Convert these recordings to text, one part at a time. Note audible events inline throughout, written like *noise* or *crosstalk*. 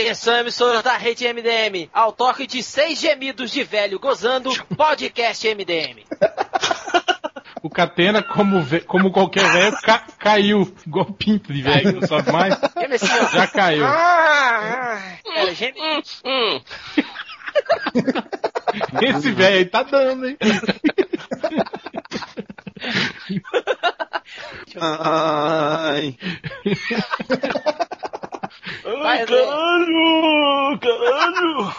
Atenção, emissora da rede MDM. Ao toque de seis gemidos de velho gozando, podcast MDM. *laughs* O Catena, como, como qualquer velho, ca- caiu. Igual pinto de velho, não sobe mais. Ó. Já caiu. Ah. Hum, Esse velho aí tá dando, hein? Ai. *laughs* Vai, caralho, caralho.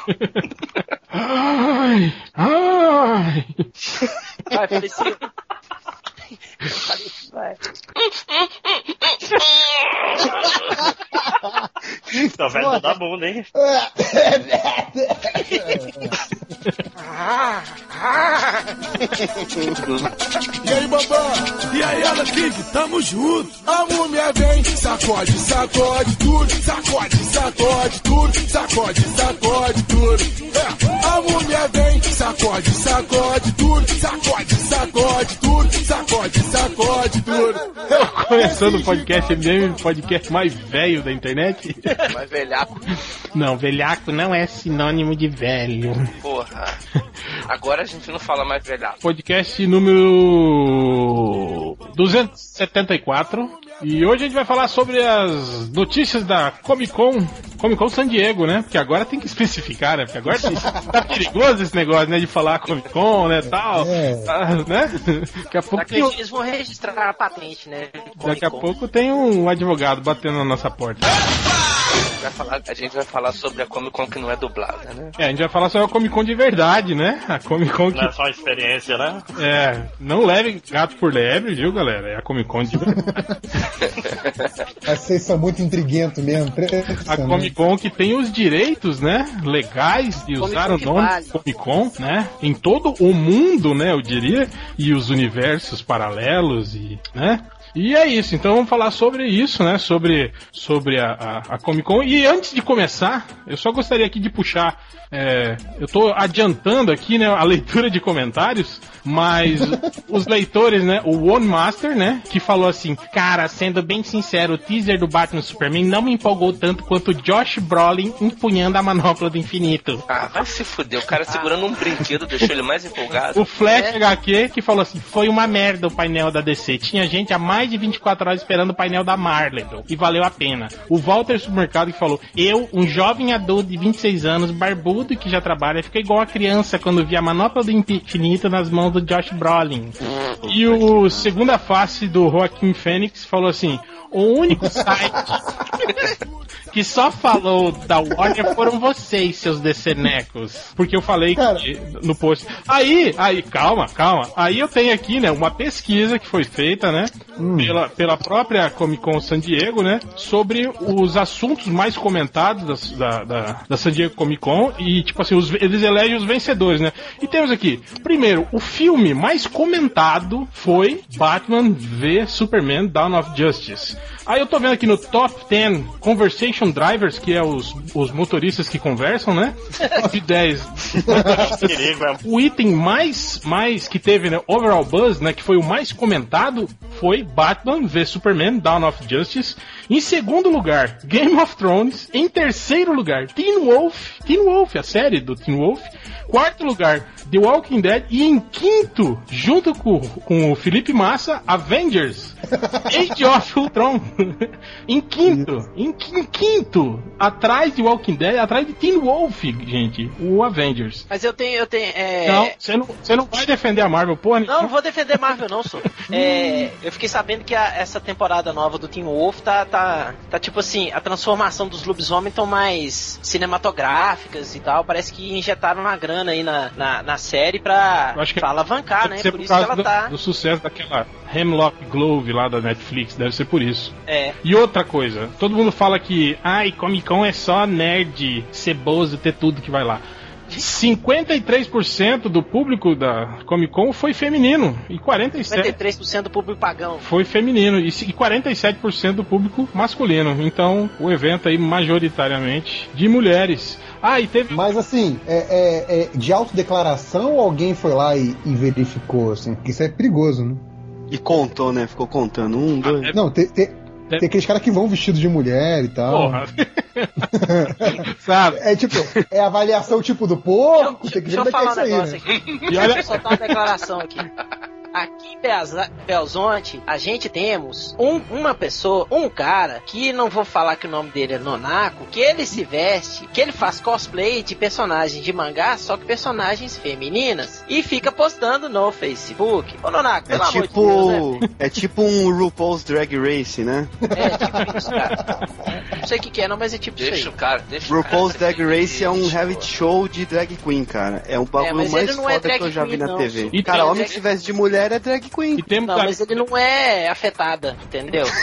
Ai, ai. Vai, Feliciano. Vai. Tá velho da bunda, hein? E aí, babá? E aí, Ana King? Tamo junto. A múmia vem, sacode, sacode tudo. Sacode, sacode tudo. Sacode, sacode tudo. É, a múmia vem, sacode, sacode tudo. Sacode Começando o podcast MDM, o podcast mais velho da internet. *laughs* Mas velhaco, Não, velhaco não é sinônimo de velho. porra. Agora a gente não fala mais velhaco. Podcast número 274. E hoje a gente vai falar sobre as notícias da Comic Con, Comic Con San Diego, né? Porque agora tem que especificar, né? Porque agora tá perigoso esse negócio, né? De falar Comic Con, né? Tal, É. Ah, né? Daqui a pouco Daqui tem, eles vão registrar a patente, né? daqui a pouco tem um advogado batendo na nossa porta. Vai falar, a gente vai falar sobre a Comic Con que não é dublada, né? É, a gente vai falar sobre a Comic Con de verdade, né? A Comic Con que Não é só experiência, né? É, não leve gato por lebre, viu, galera? É a Comic Con de verdade. *laughs* Vocês são muito intriguentos mesmo. A? Comic Con que tem os direitos, né, legais de usar o nome vale. Comic Con, né, em todo o mundo, né, eu diria, e os universos paralelos e, né, e é isso, então vamos falar sobre isso, né? Sobre, sobre a, a, a Comic Con. E antes de começar, eu só gostaria aqui de puxar. é, eu tô adiantando aqui, né, a *laughs* leitura de comentários, mas os leitores, né? O One Master, né? Que falou assim: Cara, sendo bem sincero, o teaser do Batman Superman não me empolgou tanto quanto o Josh Brolin empunhando a manopla do infinito. Ah, vai se fuder. O cara segurando um brinquedo deixou ele mais empolgado. O Flash HQ que falou assim: foi uma merda o painel da DC. Tinha gente há mais de 24 horas esperando o painel da Marvel. E valeu a pena. O Walter Supermercado que falou: Eu, um jovem adulto de 26 anos, barbudo e que já trabalha, fica igual a criança quando vi a manopla do infinito nas mãos do Josh Brolin. E o segunda face do Joaquim Fênix falou assim: O único site que só falou da Warner foram vocês, seus decenecos. Porque eu falei Cara. que no post. Aí, aí, calma, calma. Aí eu tenho aqui, né, uma pesquisa que foi feita, né, pela, pela própria Comic Con San Diego, né, sobre os assuntos mais comentados das- da, da, da San Diego Comic Con e, tipo assim, os- eles elegem os vencedores, né. E temos aqui, primeiro, o filme mais comentado foi Batman v Superman Dawn of Justice. Aí eu tô vendo aqui no Top 10 Conversation Drivers, que é os, os motoristas que conversam, né? *laughs* Top 10. Perigo, é. O item mais, mais que teve, né, overall buzz, né, que foi o mais comentado, foi Batman v Superman Dawn of Justice. Em segundo lugar, Game of Thrones. Em terceiro lugar, Teen Wolf. Teen Wolf, a série do Teen Wolf. Quarto lugar, The Walking Dead. E em quinto, junto com, com o Felipe Massa, Avengers. Age of Ultron. em quinto, em, qui- em quinto, atrás de Walking Dead, atrás de Teen Wolf, gente, o Avengers. Mas eu tenho, eu tenho. É... Não, você não, você não vai defender a Marvel, porra. Não, não vou defender Marvel, não, sou. *laughs* É, eu fiquei sabendo que a- essa temporada nova do Teen Wolf tá, tá, tá tipo assim, a transformação dos lobisomens estão mais cinematográficas e tal. Parece que injetaram uma grana aí na, na, na série pra, Eu acho que pra alavancar, né? Por por isso que ela do, tá. do sucesso daquela Hemlock Glove lá da Netflix, deve ser por isso. É. E outra coisa, todo mundo fala que, ai, Comic Con é só nerd, ceboso, ter tudo que vai lá. 53% do público da Comic Con foi feminino e 47% 53% do público pagão. foi feminino e se- e 47% do público masculino. Então, o evento aí majoritariamente de mulheres. Ah, e teve Mas assim, é, é- é de autodeclaração alguém foi lá e, e verificou, assim? Porque isso é perigoso, né? E contou, né? Ficou contando. Um, dois. Não, tem, tem, tem aqueles caras que vão vestidos de mulher e tal. Porra. *laughs* Sabe? É tipo, é avaliação tipo do porco, tem que Deixa ver eu é que é falar isso um aí, negócio né? aqui. E Deixa olha- eu soltar uma declaração aqui. Aqui em Belza- Belzonte, a gente temos um- uma pessoa, um cara, que não vou falar que o nome dele é Nonaco, que ele se veste, que ele faz cosplay de personagens de mangá, só que personagens femininas, e fica postando no Facebook. Ô Nonaco, É pelo amor de Deus, né? *laughs* tipo. É tipo um RuPaul's Drag Race, né? É tipo isso, cara. Não sei o que, que é, não, mas é tipo Deixa isso o aí. cara. Deixa o RuPaul's cara Drag Race é um reality show de drag queen, cara. É o bagulho mas mais não é foda que eu já vi queen, na não. TV. E cara, homem que se veste de mulher é drag queen. E temos Não, mas ele não é afetada, entendeu? *laughs*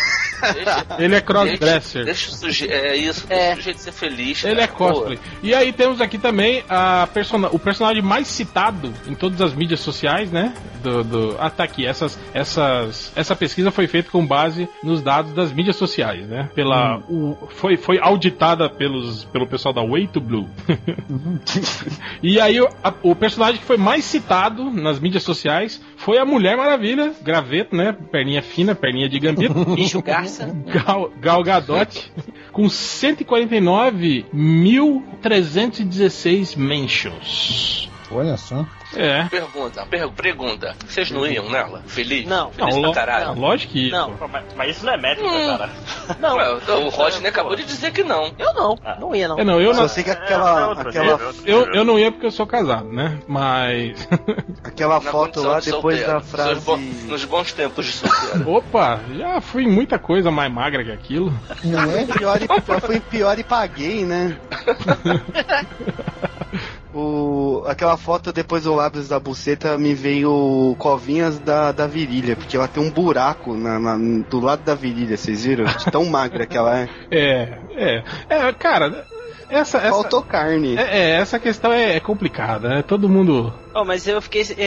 Deixa- Ele é Deixa, crossdresser. deixa o sujeito. É isso, É. deixa o sujeito ser feliz. Ele cara. é cosplay. E aí temos aqui também a persona o personagem mais citado em todas as mídias sociais, né? Do, do... Ah, tá aqui. Essas, essas, essa pesquisa foi feita com base nos dados das mídias sociais, né? Pela, o, foi, foi auditada pelos, pelo pessoal da Way to Blue. *laughs* e aí o, a- o personagem que foi mais citado nas mídias sociais foi a Mulher Maravilha, graveto, né? Perninha fina, perninha de gambito. Bicho garça. Gal, Gal Gadot com 149.316 mentions. Olha só. É. Pergunta, per- pergunta. Vocês não iam nela? Feliz? Não. Feliz Não, caralho? lógico que. Não. Pô, Mas, mas isso não é métrica, cara. Não, Ué, o Rodney acabou de dizer que não. eu não. Não ia, não. É, não, eu Só não, sei que É, aquela, é outro aquela, é outro eu, eu não ia porque eu sou casado, né? Mas. *laughs* aquela Na foto lá, de depois solteiro. da Nos frase. bo- Nos bons tempos de solteiro. *laughs* Opa, já fui muita coisa mais magra que aquilo. Não é? Pior e, *laughs* eu fui pior e paguei, né? O, aquela foto depois do lábios da buceta me veio covinhas da, da virilha, porque ela tem um buraco na, na- do lado da virilha, vocês viram? De tão magra que ela é. *laughs* É, é. É, cara, essa. essa Faltou carne. é, é, essa questão é, é complicada, né? Todo mundo. Oh, mas eu fiquei. é,